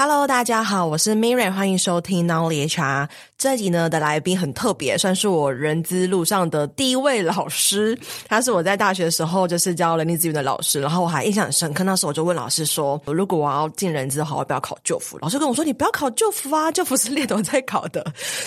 Hello，大家好，我是 Miriam，欢迎收听 Now HR。这集呢的来宾很特别，算是我人资路上的第一位老师。他是我在大学的时候就是教人力资源的老师，然后我还印象很深刻。那时候我就问老师说，如果我要进人资的话，我不要考就服。老师跟我说，你不要考就服啊，就服是猎头 在考的。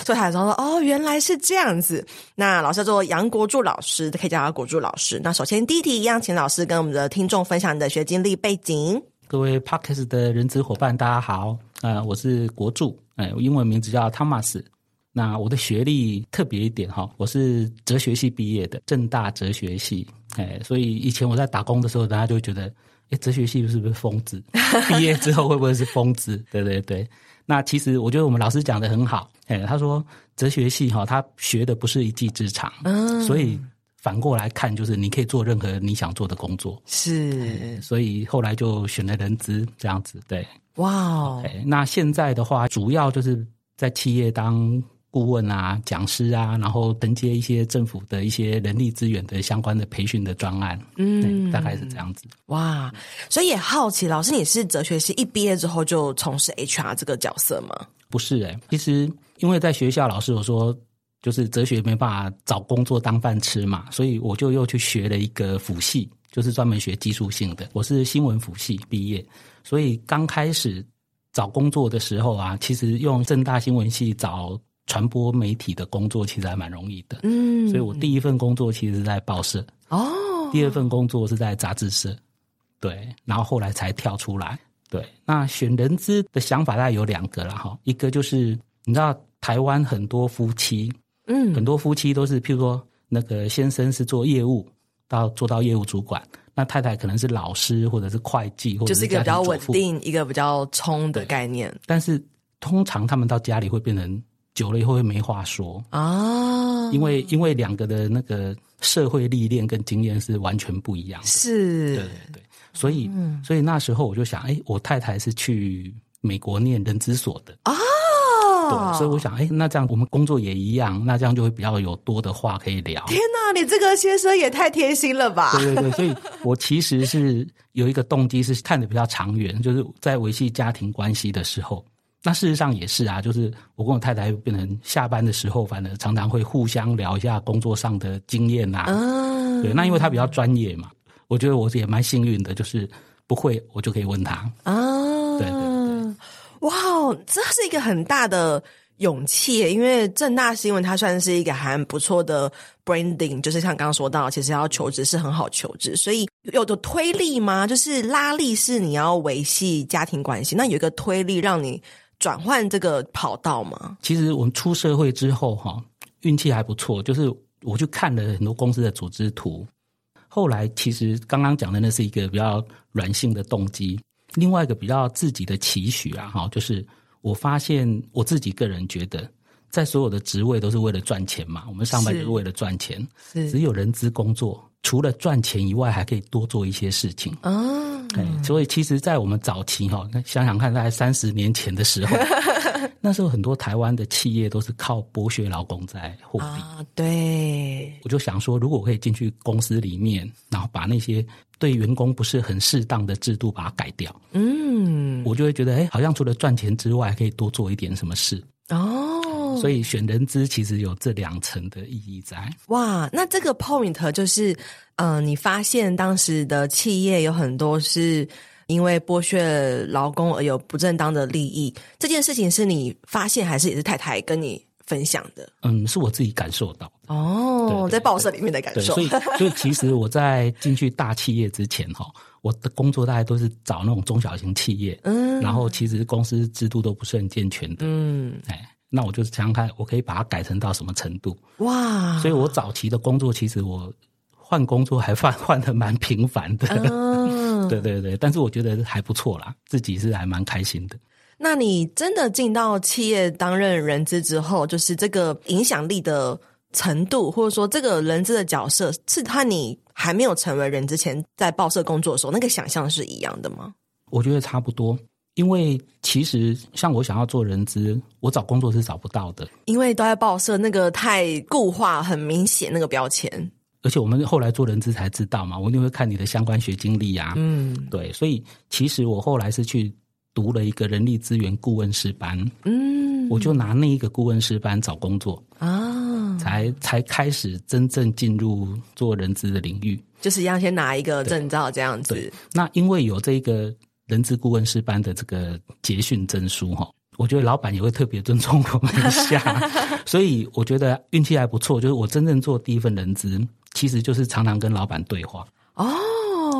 所以他才说哦，原来是这样子。那老师叫做杨国柱老师，可以叫他国柱老师。那首先第一题一样，请老师跟我们的听众分享你的学经历背景。各位 parkas 的人资伙伴，大家好，呃，我是国柱，哎，我英文名字叫 Thomas。那我的学历特别一点哈，我是哲学系毕业的，正大哲学系，哎，所以以前我在打工的时候，大家就会觉得，哎，哲学系是不是疯子？毕业之后会不会是疯子？对对对。那其实我觉得我们老师讲的很好，哎，他说哲学系哈，他学的不是一技之长，嗯，所以。反过来看，就是你可以做任何你想做的工作，是，所以后来就选了人资这样子，对，哇那现在的话，主要就是在企业当顾问啊、讲师啊，然后承接一些政府的一些人力资源的相关的培训的专案，嗯，大概是这样子。哇，所以也好奇，老师你是哲学系一毕业之后就从事 HR 这个角色吗？不是诶、欸，其实因为在学校，老师有说。就是哲学没办法找工作当饭吃嘛，所以我就又去学了一个辅系，就是专门学技术性的。我是新闻辅系毕业，所以刚开始找工作的时候啊，其实用正大新闻系找传播媒体的工作，其实还蛮容易的。嗯，所以我第一份工作其实是在报社哦，第二份工作是在杂志社，对，然后后来才跳出来。对，那选人资的想法大概有两个了哈，一个就是你知道台湾很多夫妻。嗯，很多夫妻都是，譬如说，那个先生是做业务，到做到业务主管，那太太可能是老师或者是会计，或者就是一个比较稳定、一个比较冲的概念。但是通常他们到家里会变成久了以后会没话说啊，因为因为两个的那个社会历练跟经验是完全不一样的。是，对对对，所以、嗯、所以那时候我就想，哎，我太太是去美国念人资所的。啊。对，所以我想，哎，那这样我们工作也一样，那这样就会比较有多的话可以聊。天哪，你这个先生也太贴心了吧！对对对，所以我其实是有一个动机，是看的比较长远，就是在维系家庭关系的时候。那事实上也是啊，就是我跟我太太变成下班的时候，反正常常会互相聊一下工作上的经验呐、啊。嗯，对，那因为他比较专业嘛，我觉得我也蛮幸运的，就是不会我就可以问他。啊、嗯，对对对。哇哦，这是一个很大的勇气，因为正大新闻它算是一个还不错的 branding，就是像刚刚说到，其实要求职是很好求职，所以有的推力吗？就是拉力是你要维系家庭关系，那有一个推力让你转换这个跑道吗？其实我们出社会之后哈，运气还不错，就是我去看了很多公司的组织图，后来其实刚刚讲的那是一个比较软性的动机。另外一个比较自己的期许啊，哈，就是我发现我自己个人觉得，在所有的职位都是为了赚钱嘛，我们上班就是为了赚钱，是只有人资工作，除了赚钱以外，还可以多做一些事情啊。嗯，所以其实，在我们早期哈，想想看，在三十年前的时候。那时候很多台湾的企业都是靠剥削劳工在获利啊，对。我就想说，如果我可以进去公司里面，然后把那些对员工不是很适当的制度把它改掉，嗯，我就会觉得，哎，好像除了赚钱之外，还可以多做一点什么事哦。所以选人资其实有这两层的意义在。哇，那这个 point 就是，嗯、呃，你发现当时的企业有很多是。因为剥削劳工而有不正当的利益，这件事情是你发现还是也是太太跟你分享的？嗯，是我自己感受到的。哦，对对对，在报社里面的感受。所以，所以其实我在进去大企业之前，哈，我的工作大概都是找那种中小型企业，嗯，然后其实公司制度都不是很健全的，嗯，哎，那我就想想看，我可以把它改成到什么程度？哇！所以我早期的工作，其实我换工作还 换换的蛮频繁的。嗯对对对，但是我觉得还不错啦，自己是还蛮开心的。那你真的进到企业担任人资之后，就是这个影响力的程度，或者说这个人资的角色，是和你还没有成为人之前在报社工作的时候那个想象是一样的吗？我觉得差不多，因为其实像我想要做人资，我找工作是找不到的，因为都在报社，那个太固化，很明显那个标签。而且我们后来做人资才知道嘛，我一定会看你的相关学经历啊。嗯，对，所以其实我后来是去读了一个人力资源顾问师班，嗯，我就拿那一个顾问师班找工作啊，才才开始真正进入做人资的领域，就是要先拿一个证照这样子。那因为有这个人资顾问师班的这个结训证书哈，我觉得老板也会特别尊重我们一下，所以我觉得运气还不错，就是我真正做第一份人资，其实就是常常跟老板对话哦。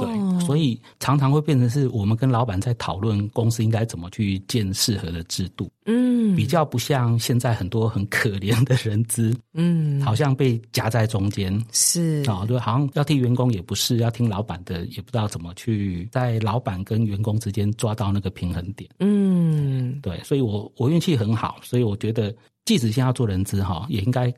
对，所以常常会变成是我们跟老板在讨论公司应该怎么去建适合的制度，嗯，比较不像现在很多很可怜的人资，嗯，好像被夹在中间，是啊，就，好像要替员工也不是，要听老板的也不知道怎么去在老板跟员工之间抓到那个平衡点，嗯，对，所以我我运气很好，所以我觉得即使现在要做人资哈，也应该。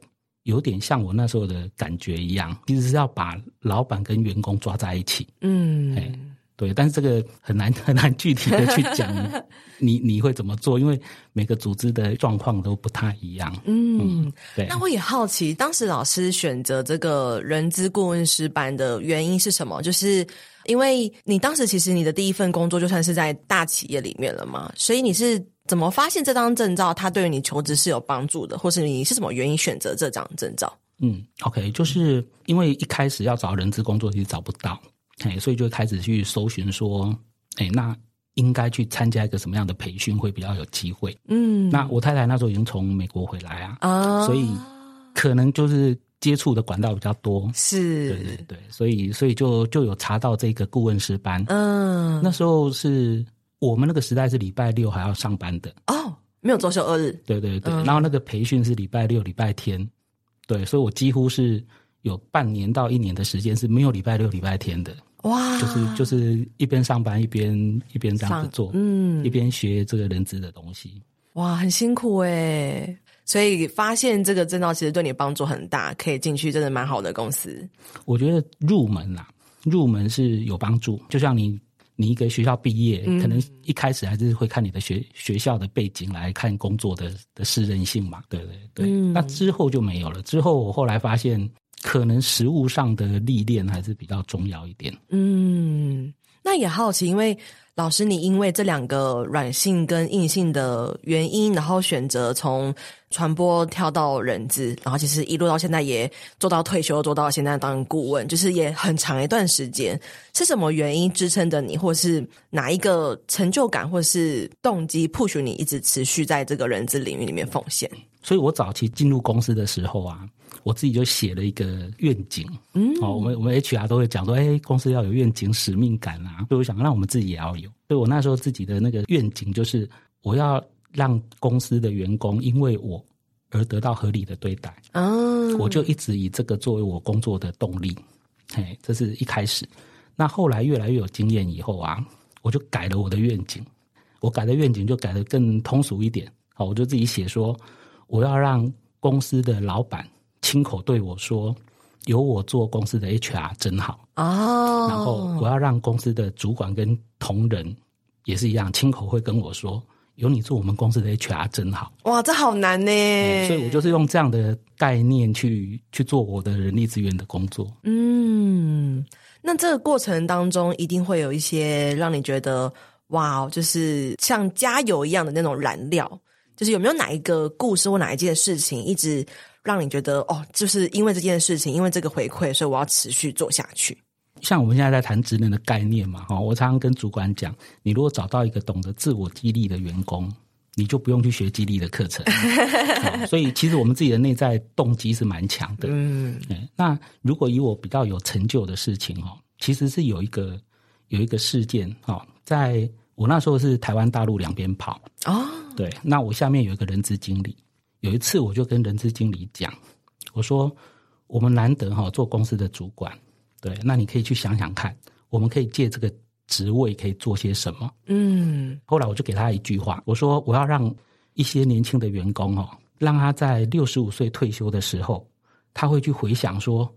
有点像我那时候的感觉一样，其实是要把老板跟员工抓在一起。嗯，哎，对，但是这个很难很难具体的去讲，你你会怎么做？因为每个组织的状况都不太一样。嗯，对。那我也好奇，当时老师选择这个人资顾问师班的原因是什么？就是因为你当时其实你的第一份工作就算是在大企业里面了嘛，所以你是。怎么发现这张证照它对于你求职是有帮助的，或是你是什么原因选择这张证照？嗯，OK，就是因为一开始要找人资工作其实找不到，哎，所以就开始去搜寻说，哎，那应该去参加一个什么样的培训会比较有机会？嗯，那我太太那时候已经从美国回来啊，啊，所以可能就是接触的管道比较多，是，对对对，所以所以就就有查到这个顾问师班，嗯，那时候是。我们那个时代是礼拜六还要上班的哦，没有周休二日。对对对，嗯、然后那个培训是礼拜六、礼拜天，对，所以我几乎是有半年到一年的时间是没有礼拜六、礼拜天的。哇，就是就是一边上班一边一边这样子做，嗯，一边学这个人资的东西。哇，很辛苦哎。所以发现这个证照其实对你帮助很大，可以进去真的蛮好的公司。我觉得入门啦，入门是有帮助，就像你。你一个学校毕业，嗯、可能一开始还是会看你的学学校的背景来看工作的的适任性嘛，对对对。嗯、那之后就没有了。之后我后来发现，可能实务上的历练还是比较重要一点。嗯，那也好奇，因为。老师，你因为这两个软性跟硬性的原因，然后选择从传播跳到人资，然后其实一路到现在也做到退休，做到现在当顾问，就是也很长一段时间。是什么原因支撑着你，或是哪一个成就感，或是动机 push 你一直持续在这个人资领域里面奉献？所以我早期进入公司的时候啊。我自己就写了一个愿景，嗯，哦，我们我们 HR 都会讲说，哎，公司要有愿景、使命感啊，所以我想让我们自己也要有。所以我那时候自己的那个愿景就是，我要让公司的员工因为我而得到合理的对待。嗯，我就一直以这个作为我工作的动力。嘿，这是一开始。那后来越来越有经验以后啊，我就改了我的愿景。我改的愿景就改得更通俗一点。好，我就自己写说，我要让公司的老板。亲口对我说：“有我做公司的 HR 真好哦。”然后我要让公司的主管跟同仁也是一样，亲口会跟我说：“有你做我们公司的 HR 真好。”哇，这好难呢、嗯！所以我就是用这样的概念去去做我的人力资源的工作。嗯，那这个过程当中一定会有一些让你觉得哇，就是像加油一样的那种燃料。就是有没有哪一个故事或哪一件事情一直让你觉得哦，就是因为这件事情，因为这个回馈，所以我要持续做下去。像我们现在在谈职能的概念嘛，哈，我常常跟主管讲，你如果找到一个懂得自我激励的员工，你就不用去学激励的课程。所以其实我们自己的内在动机是蛮强的。嗯，那如果以我比较有成就的事情哦，其实是有一个有一个事件哦，在我那时候是台湾大陆两边跑哦，对，那我下面有一个人资经理。有一次，我就跟人资经理讲，我说：“我们难得哈做公司的主管，对，那你可以去想想看，我们可以借这个职位可以做些什么。”嗯，后来我就给他一句话，我说：“我要让一些年轻的员工哦，让他在六十五岁退休的时候，他会去回想说，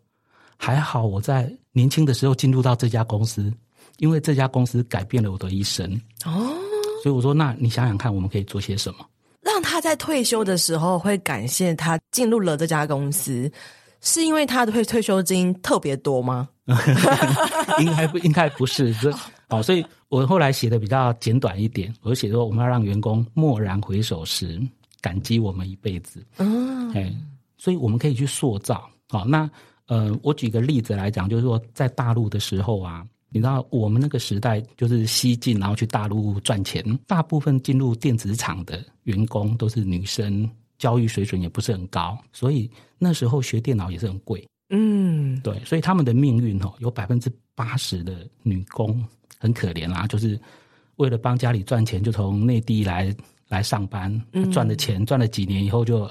还好我在年轻的时候进入到这家公司，因为这家公司改变了我的一生。哦，所以我说，那你想想看，我们可以做些什么？”让他在退休的时候会感谢他进入了这家公司，是因为他的退退休金特别多吗？应该不应该不是，这好，所以我后来写的比较简短一点，我写说我们要让员工蓦然回首时，感激我们一辈子。嗯，哎，所以我们可以去塑造。好，那呃，我举个例子来讲，就是说在大陆的时候啊，你知道我们那个时代就是西进，然后去大陆赚钱，大部分进入电子厂的员工都是女生，教育水准也不是很高，所以那时候学电脑也是很贵。嗯，对，所以他们的命运哦，有百分之八十的女工很可怜啦，就是为了帮家里赚钱，就从内地来来上班，赚了钱，赚了几年以后，就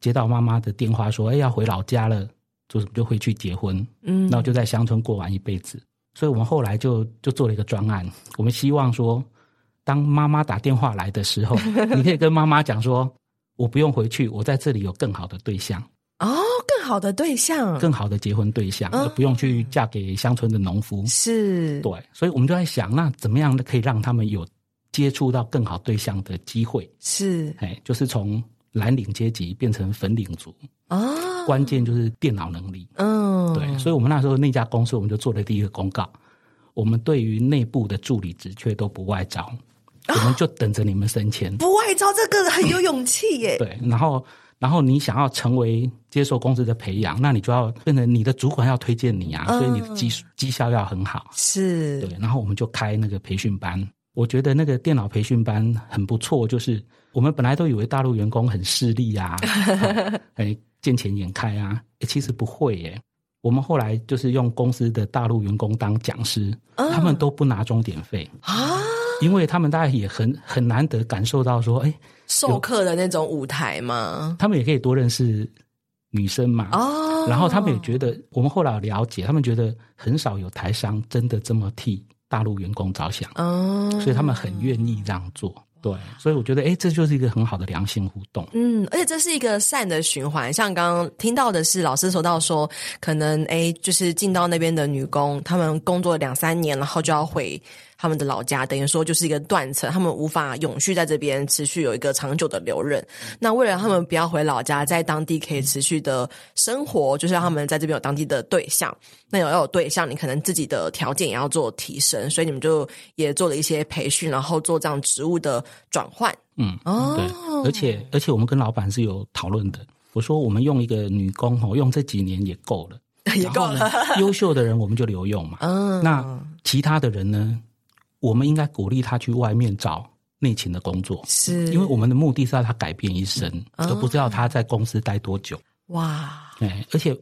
接到妈妈的电话说：“哎，要回老家了，就就回去结婚。”嗯，然后就在乡村过完一辈子。所以我们后来就就做了一个专案，我们希望说，当妈妈打电话来的时候，你可以跟妈妈讲说：“我不用回去，我在这里有更好的对象。”哦。更好的对象，更好的结婚对象，嗯、不用去嫁给乡村的农夫。是，对，所以我们就在想，那怎么样可以让他们有接触到更好对象的机会？是，哎，就是从蓝领阶级变成粉领族啊。哦、关键就是电脑能力。嗯，对，所以我们那时候那家公司，我们就做了第一个公告，我们对于内部的助理职缺都不外招，哦、我们就等着你们升迁。不外招，这个很有勇气耶。对，然后。然后你想要成为接受公司的培养，那你就要变成你的主管要推荐你啊，嗯、所以你的绩绩效要很好。是，对。然后我们就开那个培训班，我觉得那个电脑培训班很不错。就是我们本来都以为大陆员工很势利啊，哎，见钱眼开啊，其实不会耶。我们后来就是用公司的大陆员工当讲师，嗯、他们都不拿钟点费啊。因为他们大概也很很难得感受到说，哎，授课的那种舞台嘛，他们也可以多认识女生嘛。哦，然后他们也觉得，我们后来了解，他们觉得很少有台商真的这么替大陆员工着想，哦，所以他们很愿意这样做。对，所以我觉得，哎，这就是一个很好的良性互动。嗯，而且这是一个善的循环。像刚刚听到的是，老师说到说，可能哎，就是进到那边的女工，她们工作两三年，然后就要回他们的老家，等于说就是一个断层，他们无法永续在这边持续有一个长久的留任。那为了他们不要回老家，在当地可以持续的生活，就是让他们在这边有当地的对象。那有要有对象，你可能自己的条件也要做提升，所以你们就也做了一些培训，然后做这样职务的转换。嗯，哦，对，而且而且我们跟老板是有讨论的。我说我们用一个女工哦，用这几年也够了，也够了。优秀的人我们就留用嘛。嗯，那其他的人呢？我们应该鼓励他去外面找内勤的工作，是因为我们的目的是要他改变一生，嗯、而不是要他在公司待多久。哇！哎，而且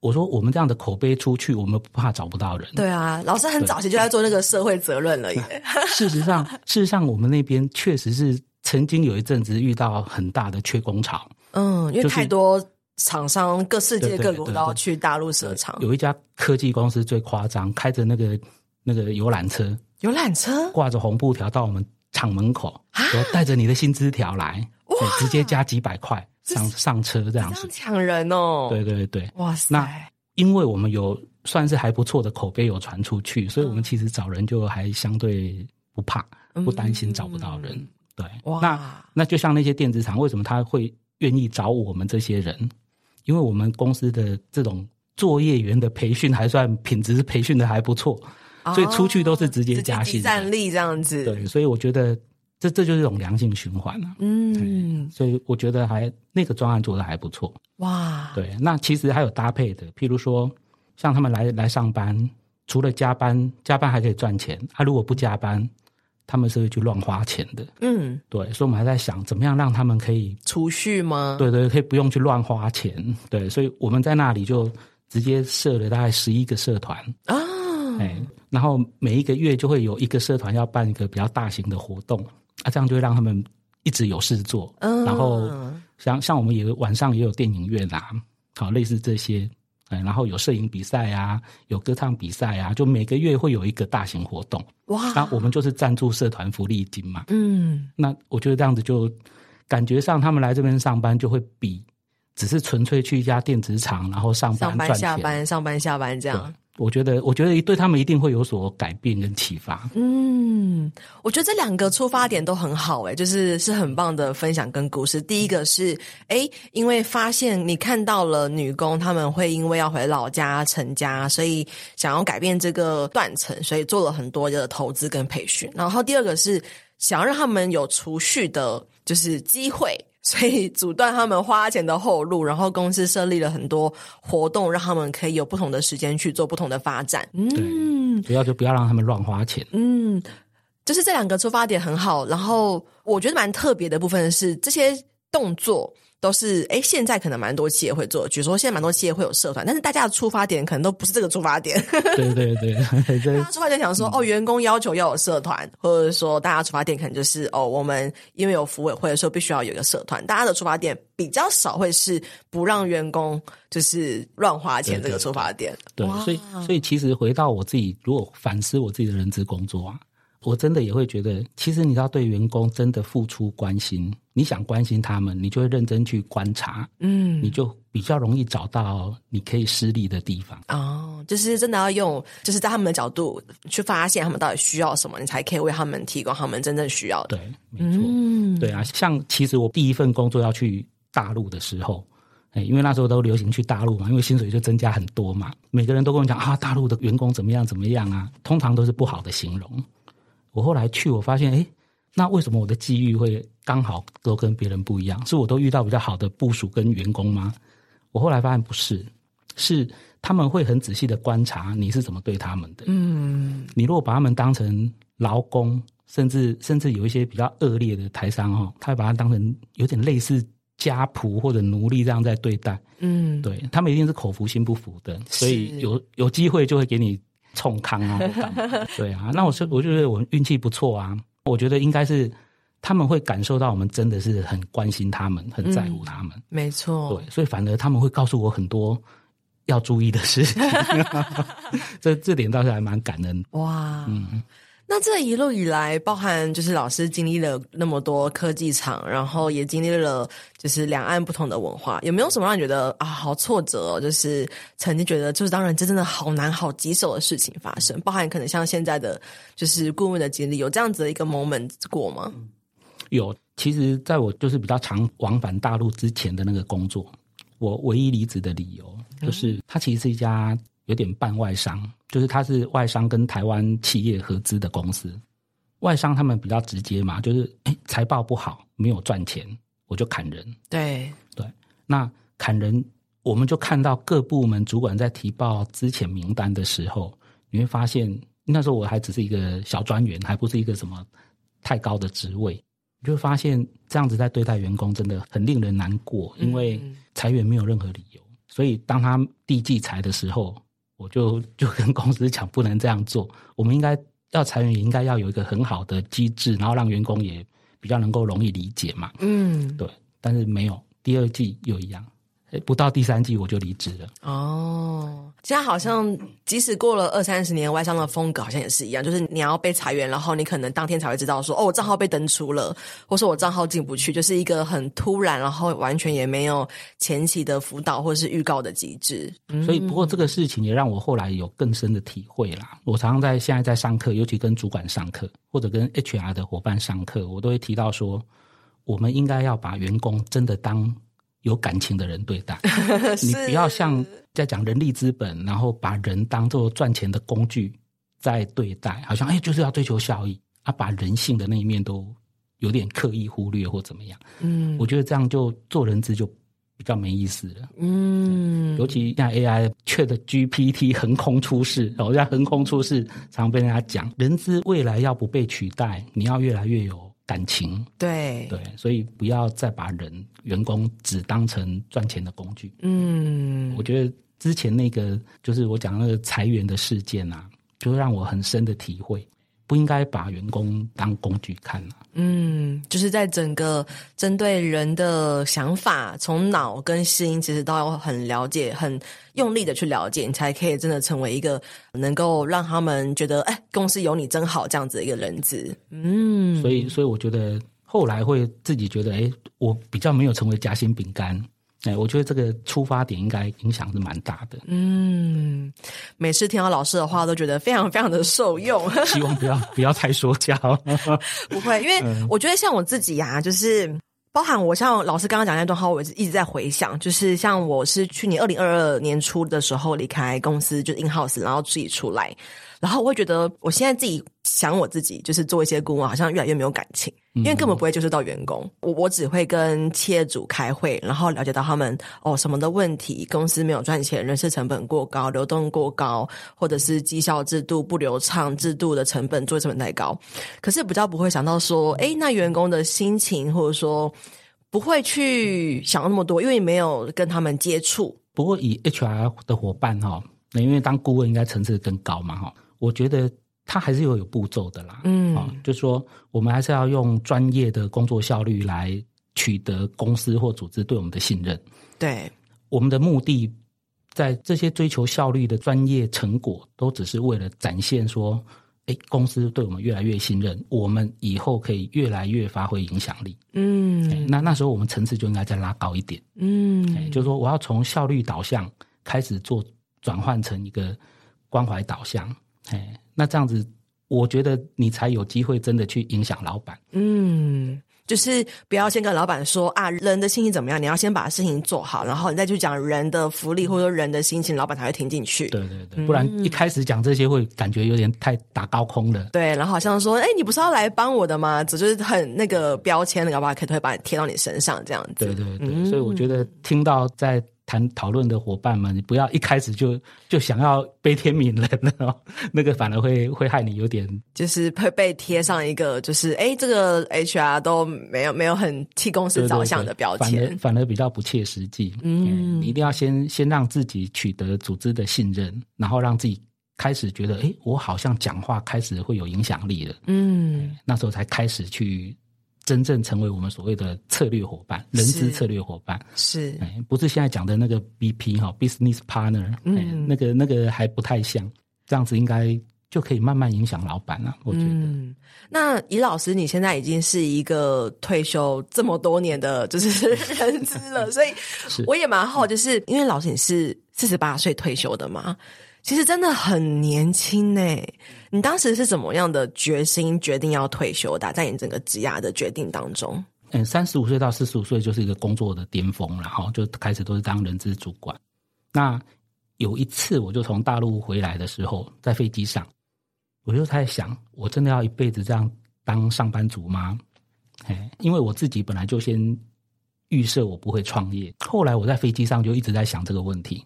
我说我们这样的口碑出去，我们不怕找不到人。对啊，老师很早期就在做那个社会责任了耶。事实上，事实上，我们那边确实是曾经有一阵子遇到很大的缺工潮。嗯，因为太多厂商，各世界各国都要去大陆设厂。有一家科技公司最夸张，开着那个那个游览车。游览车挂着红布条到我们厂门口，说带着你的薪资条来，哇直接加几百块上是上车这样子，抢人哦！对对对，哇塞！那因为我们有算是还不错的口碑有传出去，所以我们其实找人就还相对不怕，不担心找不到人。嗯、对，哇那那就像那些电子厂，为什么他会愿意找我们这些人？因为我们公司的这种作业员的培训还算品质培训的还不错。所以出去都是直接加薪，战力这样子。对，所以我觉得这这就是一种良性循环了。嗯，所以我觉得还那个专案做的还不错。哇，对，那其实还有搭配的，譬如说像他们来来上班，除了加班，加班还可以赚钱。他、啊、如果不加班，他们是会去乱花钱的。嗯，对，所以我们还在想怎么样让他们可以储蓄吗？对对，可以不用去乱花钱。对，所以我们在那里就直接设了大概十一个社团啊。哎，然后每一个月就会有一个社团要办一个比较大型的活动，啊，这样就会让他们一直有事做。嗯，然后像像我们也晚上也有电影院啊，好，类似这些，哎，然后有摄影比赛啊，有歌唱比赛啊，就每个月会有一个大型活动。哇，那我们就是赞助社团福利金嘛。嗯，那我觉得这样子就感觉上他们来这边上班就会比只是纯粹去一家电子厂然后上班上班下班，上班下班这样。我觉得，我觉得对他们一定会有所改变跟启发。嗯，我觉得这两个出发点都很好，欸，诶，就是是很棒的分享跟故事。第一个是，诶，因为发现你看到了女工他们会因为要回老家成家，所以想要改变这个断层，所以做了很多的投资跟培训。然后第二个是想要让他们有储蓄的，就是机会。所以阻断他们花钱的后路，然后公司设立了很多活动，让他们可以有不同的时间去做不同的发展。嗯，不要就不要让他们乱花钱。嗯，就是这两个出发点很好。然后我觉得蛮特别的部分是这些动作。都是哎，现在可能蛮多企业会做，比如说现在蛮多企业会有社团，但是大家的出发点可能都不是这个出发点。对对 对，大家出发点想说、嗯、哦，员工要求要有社团，或者说大家出发点可能就是哦，我们因为有服委会的时候必须要有一个社团。大家的出发点比较少会是不让员工就是乱花钱这个出发点。对，对，对，对，所以所以其实回到我自己，如果反思我自己的人资工作啊。我真的也会觉得，其实你要对员工真的付出关心，你想关心他们，你就会认真去观察，嗯，你就比较容易找到你可以施力的地方。哦，就是真的要用，就是在他们的角度去发现他们到底需要什么，你才可以为他们提供他们真正需要的。对，没错，嗯，对啊，像其实我第一份工作要去大陆的时候，哎，因为那时候都流行去大陆嘛，因为薪水就增加很多嘛，每个人都跟我讲啊，大陆的员工怎么样怎么样啊，通常都是不好的形容。我后来去，我发现，哎，那为什么我的机遇会刚好都跟别人不一样？是我都遇到比较好的部署跟员工吗？我后来发现不是，是他们会很仔细的观察你是怎么对他们的。嗯，你如果把他们当成劳工，甚至甚至有一些比较恶劣的台商哦，他会把他当成有点类似家仆或者奴隶这样在对待。嗯，对，他们一定是口服心不服的，所以有有机会就会给你。冲康啊！对啊，那我是，我就觉得我运气不错啊。我觉得应该是他们会感受到我们真的是很关心他们，很在乎他们。嗯、没错，对，所以反而他们会告诉我很多要注意的事情。这这点倒是还蛮感恩。哇，嗯。那这一路以来，包含就是老师经历了那么多科技厂，然后也经历了就是两岸不同的文化，有没有什么让你觉得啊好挫折哦？就是曾经觉得就是当然这真的好难好棘手的事情发生，包含可能像现在的就是顾问的经历，有这样子的一个 moment 过吗？有，其实在我就是比较常往返大陆之前的那个工作，我唯一离职的理由就是它其实是一家。有点半外商，就是他是外商跟台湾企业合资的公司。外商他们比较直接嘛，就是诶财报不好，没有赚钱，我就砍人。对对，那砍人，我们就看到各部门主管在提报资遣名单的时候，你会发现那时候我还只是一个小专员，还不是一个什么太高的职位，你就会发现这样子在对待员工真的很令人难过，因为裁员没有任何理由。所以当他递计裁的时候，我就就跟公司讲，不能这样做。我们应该要裁员，也应该要有一个很好的机制，然后让员工也比较能够容易理解嘛。嗯，对。但是没有，第二季又一样。不到第三季我就离职了。哦，现在好像即使过了二三十年，外商的风格好像也是一样，就是你要被裁员，然后你可能当天才会知道说，哦，我账号被登出了，或是我账号进不去，就是一个很突然，然后完全也没有前期的辅导或是预告的机制。所以，不过这个事情也让我后来有更深的体会啦。我常常在现在在上课，尤其跟主管上课，或者跟 HR 的伙伴上课，我都会提到说，我们应该要把员工真的当。有感情的人对待，你不要像在讲人力资本，然后把人当做赚钱的工具在对待，好像哎就是要追求效益，啊，把人性的那一面都有点刻意忽略或怎么样。嗯，我觉得这样就做人资就比较没意思了。嗯，尤其像 AI ChatGPT 横空出世，然后在横空出世，常常被人家讲，人资未来要不被取代，你要越来越有。感情，对对，所以不要再把人员工只当成赚钱的工具。嗯，我觉得之前那个就是我讲那个裁员的事件啊，就让我很深的体会。不应该把员工当工具看啊。嗯，就是在整个针对人的想法，从脑跟心，其实都要很了解、很用力的去了解，你才可以真的成为一个能够让他们觉得，哎，公司有你真好这样子的一个人质。嗯，所以，所以我觉得后来会自己觉得，哎，我比较没有成为夹心饼干。哎，我觉得这个出发点应该影响是蛮大的。嗯，每次听到老师的话，都觉得非常非常的受用。希望不要不要太说教，不会，因为我觉得像我自己呀、啊，就是。包含我像老师刚刚讲那段话，我一直在回想，就是像我是去年二零二二年初的时候离开公司，就是 in house，然后自己出来，然后我会觉得我现在自己想我自己，就是做一些顾问，好像越来越没有感情，因为根本不会接触到员工，我我只会跟企业主开会，然后了解到他们哦什么的问题，公司没有赚钱，人事成本过高，流动过高，或者是绩效制度不流畅，制度的成本做成本太高，可是比较不会想到说，哎，那员工的心情，或者说不会去想那么多，因为没有跟他们接触。不过以 HR 的伙伴哈，那因为当顾问应该层次更高嘛哈，我觉得。它还是有有步骤的啦，嗯，啊，就是说我们还是要用专业的工作效率来取得公司或组织对我们的信任。对，我们的目的在这些追求效率的专业成果，都只是为了展现说，哎，公司对我们越来越信任，我们以后可以越来越发挥影响力。嗯，那那时候我们层次就应该再拉高一点。嗯，就是说我要从效率导向开始做转换成一个关怀导向。哎。那这样子，我觉得你才有机会真的去影响老板。嗯，就是不要先跟老板说啊，人的心情怎么样？你要先把事情做好，然后你再去讲人的福利或者说人的心情，老板才会听进去。对对对，不然一开始讲这些会感觉有点太打高空了。对，然后好像说，哎，你不是要来帮我的吗？只是很那个标签，那个老板可能会把你贴到你身上这样子。对对对，嗯，所以我觉得听到在。谈讨论的伙伴们，你不要一开始就就想要悲天悯人了，那个反而会会害你有点，就是会被贴上一个就是哎，这个 HR 都没有没有很替公司着想的标签，反而反而比较不切实际。嗯，你一定要先先让自己取得组织的信任，然后让自己开始觉得，哎，我好像讲话开始会有影响力了。嗯，那时候才开始去。真正成为我们所谓的策略伙伴，人资策略伙伴。是，哎，不是现在讲的那个 BP 哈，business partner，嗯，那个那个还不太像，这样子应该就可以慢慢影响老板了。我觉得，嗯，那尹老师，你现在已经是一个退休这么多年的 就是人资了，所以我也蛮好，就是因为老师你是四十八岁退休的嘛。其实真的很年轻呢。你当时是怎么样的决心决定要退休的？在你整个职涯的决定当中，嗯，三十五岁到四十五岁就是一个工作的巅峰，然后就开始都是当人资主管。那有一次，我就从大陆回来的时候，在飞机上，我就在想，我真的要一辈子这样当上班族吗？哎，因为我自己本来就先预设我不会创业。后来我在飞机上就一直在想这个问题。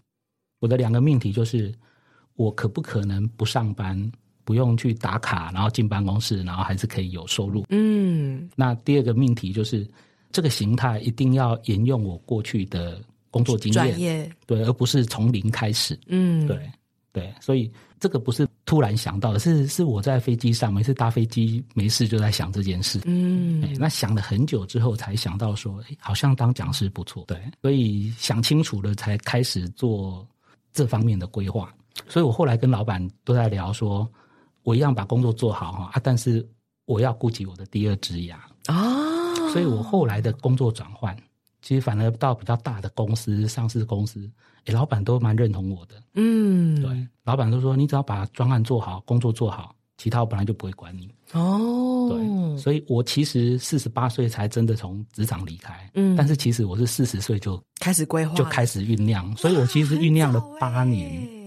我的两个命题就是。我可不可能不上班，不用去打卡，然后进办公室，然后还是可以有收入？嗯。那第二个命题就是，这个形态一定要沿用我过去的工作经验，对，而不是从零开始。嗯，对对。所以这个不是突然想到的，是是我在飞机上，每次搭飞机没事就在想这件事。嗯。那想了很久之后，才想到说，好像当讲师不错。对，所以想清楚了，才开始做这方面的规划。所以我后来跟老板都在聊说，说我一样把工作做好哈啊，但是我要顾及我的第二职涯啊，所以我后来的工作转换，其实反而到比较大的公司、上市公司，诶，老板都蛮认同我的，嗯，对，老板都说你只要把专案做好，工作做好，其他我本来就不会管你。哦，对，所以我其实四十八岁才真的从职场离开，嗯，但是其实我是四十岁就开始规划，就开始酝酿，所以我其实酝酿了八年。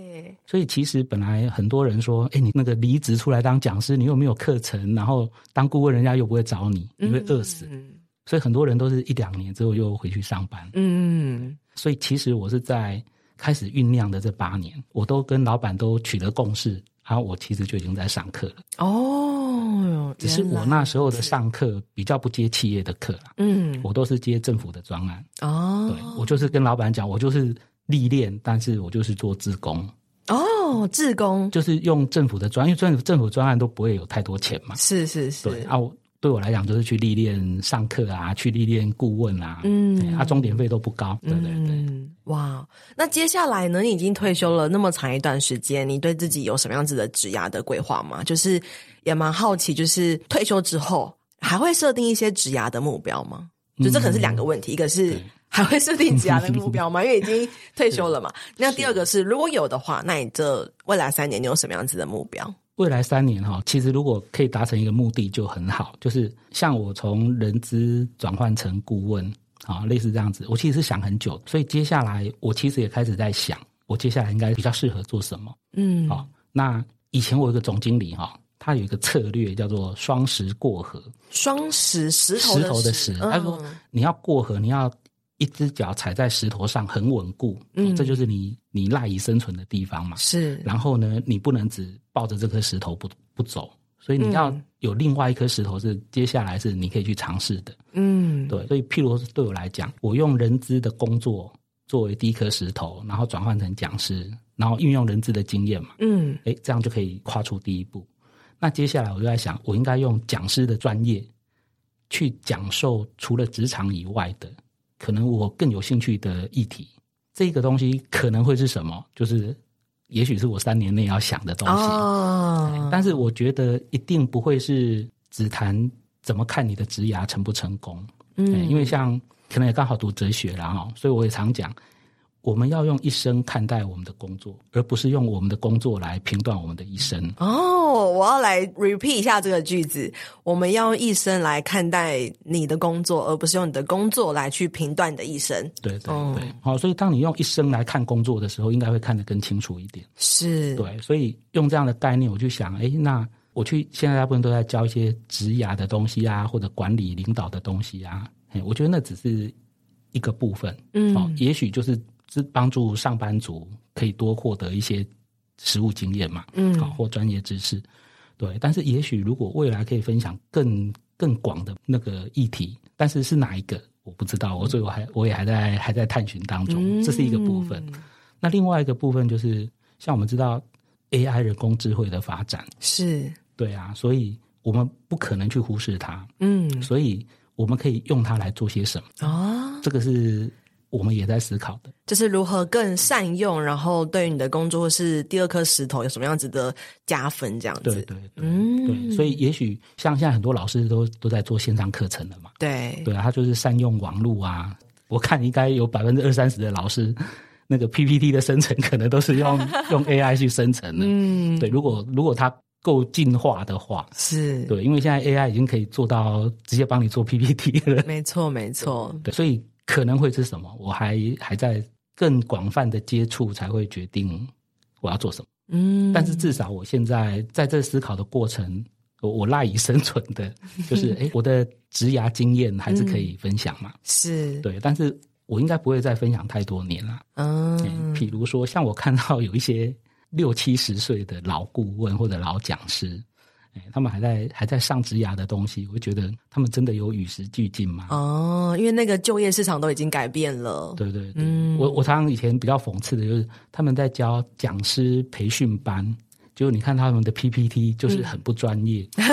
所以其实本来很多人说，哎，你那个离职出来当讲师，你又没有课程，然后当顾问，人家又不会找你，你会饿死。嗯。所以很多人都是一两年之后又回去上班。嗯。所以其实我是在开始酝酿的这八年，我都跟老板都取得共识，然后我其实就已经在上课了。哦。只是我那时候的上课比较不接企业的课啦。嗯。我都是接政府的专案。哦。对，我就是跟老板讲，我就是历练，但是我就是做自工。哦，志工就是用政府的专，因为政府政府专案都不会有太多钱嘛。是是是。对啊，对我来讲就是去历练上课啊，去历练顾问啊。嗯，啊，钟点费都不高。对对对。嗯，哇，那接下来呢？你已经退休了那么长一段时间，你对自己有什么样子的职涯的规划吗？就是也蛮好奇，就是退休之后还会设定一些职涯的目标吗？就这可能是两个问题，嗯、一个是还会设定职涯的目标吗？因为已经退休了嘛。那第二个是如果有的话，那你这未来三年你有什么样子的目标？未来三年哈，其实如果可以达成一个目的就很好，就是像我从人资转换成顾问啊，类似这样子。我其实是想很久，所以接下来我其实也开始在想，我接下来应该比较适合做什么。嗯，好，那以前我有一个总经理哈，他有一个策略叫做双石过河。双石石头石头的石，他说你要过河，你要。一只脚踩在石头上很稳固，嗯，这就是你你赖以生存的地方嘛。是，然后呢，你不能只抱着这颗石头不不走，所以你要有另外一颗石头是接下来是你可以去尝试的。嗯，对，所以譬如对我来讲，我用人资的工作作为第一颗石头，然后转换成讲师，然后运用人资的经验嘛。嗯，哎，这样就可以跨出第一步。那接下来我就在想，我应该用讲师的专业去讲授除了职场以外的。可能我更有兴趣的议题，这个东西可能会是什么？就是，也许是我三年内要想的东西。哦，但是我觉得一定不会是只谈怎么看你的职涯成不成功。嗯，因为像可能也刚好读哲学了哈，所以我也常讲。我们要用一生看待我们的工作，而不是用我们的工作来评断我们的一生。哦，我要来 repeat 一下这个句子：我们要用一生来看待你的工作，而不是用你的工作来去评断你的一生。对对对，好、哦，所以当你用一生来看工作的时候，应该会看得更清楚一点。是，对，所以用这样的概念，我就想，哎，那我去现在大部分都在教一些职涯的东西啊，或者管理领导的东西啊，我觉得那只是一个部分。嗯，哦，也许就是。是帮助上班族可以多获得一些实务经验嘛，嗯，好或专业知识，对。但是也许如果未来可以分享更更广的那个议题，但是是哪一个我不知道，我所以我还我也还在还在探寻当中，这是一个部分。那另外一个部分就是像我们知道 AI 人工智慧的发展是对啊，所以我们不可能去忽视它，嗯，所以我们可以用它来做些什么啊？这个是。我们也在思考的，就是如何更善用，然后对于你的工作是第二颗石头有什么样子的加分，这样子。对对对，嗯，对。所以也许像现在很多老师都都在做线上课程了嘛。对对啊，他就是善用网络啊。我看应该有百分之二三十的老师，那个 PPT 的生成可能都是用 用 AI 去生成的。嗯，对。如果如果它够进化的话，是对，因为现在 AI 已经可以做到直接帮你做 PPT 了。没错，没错。对，所以。可能会是什么？我还还在更广泛的接触，才会决定我要做什么。嗯，但是至少我现在在这思考的过程，我我赖以生存的，就是诶我的职涯经验还是可以分享嘛？是对，但是我应该不会再分享太多年了。嗯，譬如说，像我看到有一些六七十岁的老顾问或者老讲师。他们还在还在上职涯的东西，我觉得他们真的有与时俱进吗？哦，因为那个就业市场都已经改变了。对对对，嗯，我我常常以前比较讽刺的就是他们在教讲师培训班，就你看他们的 PPT 就是很不专业，嗯、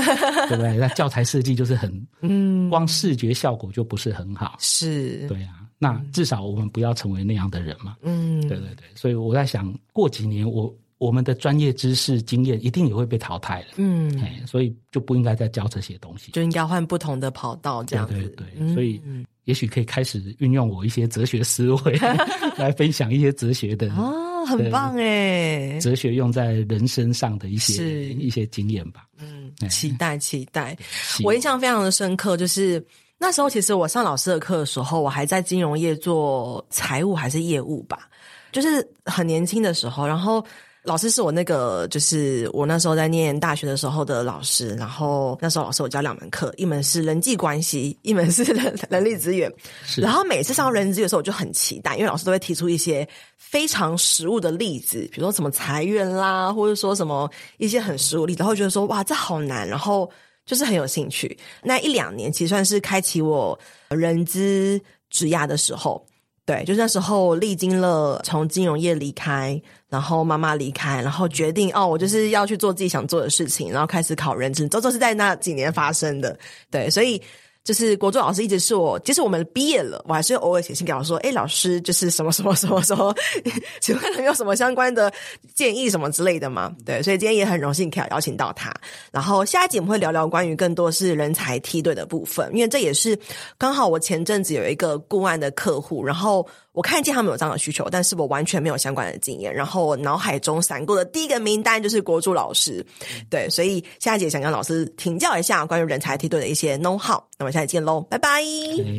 对不对？那教材设计就是很，嗯，光视觉效果就不是很好。是，对啊，那至少我们不要成为那样的人嘛。嗯，对对对，所以我在想过几年我。我们的专业知识经验一定也会被淘汰了，嗯，所以就不应该再教这些东西，就应该换不同的跑道，这样子。对对对，嗯、所以也许可以开始运用我一些哲学思维 来分享一些哲学的哦，很棒哎，哲学用在人身上的一些是一些经验吧。嗯，期待期待。我印象非常的深刻，就是那时候其实我上老师的课的时候，我还在金融业做财务还是业务吧，就是很年轻的时候，然后。老师是我那个，就是我那时候在念大学的时候的老师。然后那时候老师我教两门课，一门是人际关系，一门是人 人力资源。是。然后每次上人力资源的时候，我就很期待，因为老师都会提出一些非常实务的例子，比如说什么裁员啦，或者说什么一些很实务例子，然后觉得说哇，这好难，然后就是很有兴趣。那一两年其实算是开启我人资职涯的时候。对，就是那时候历经了从金融业离开，然后妈妈离开，然后决定哦，我就是要去做自己想做的事情，然后开始考人资，这都是在那几年发生的。对，所以就是国柱老师一直是我，即使我们毕业了，我还是偶尔写信给我说：“哎，老师，就是什么什么什么什么，请问能有什么相关的建议什么之类的吗？”对，所以今天也很荣幸可以邀请到他。然后下一集我们会聊聊关于更多是人才梯队的部分，因为这也是刚好我前阵子有一个顾案的客户，然后我看见他们有这样的需求，但是我完全没有相关的经验，然后我脑海中闪过的第一个名单就是国柱老师。对，所以夏姐想跟老师请教一下关于人才梯队的一些 know how。那么下期见喽，拜拜。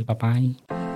拜拜。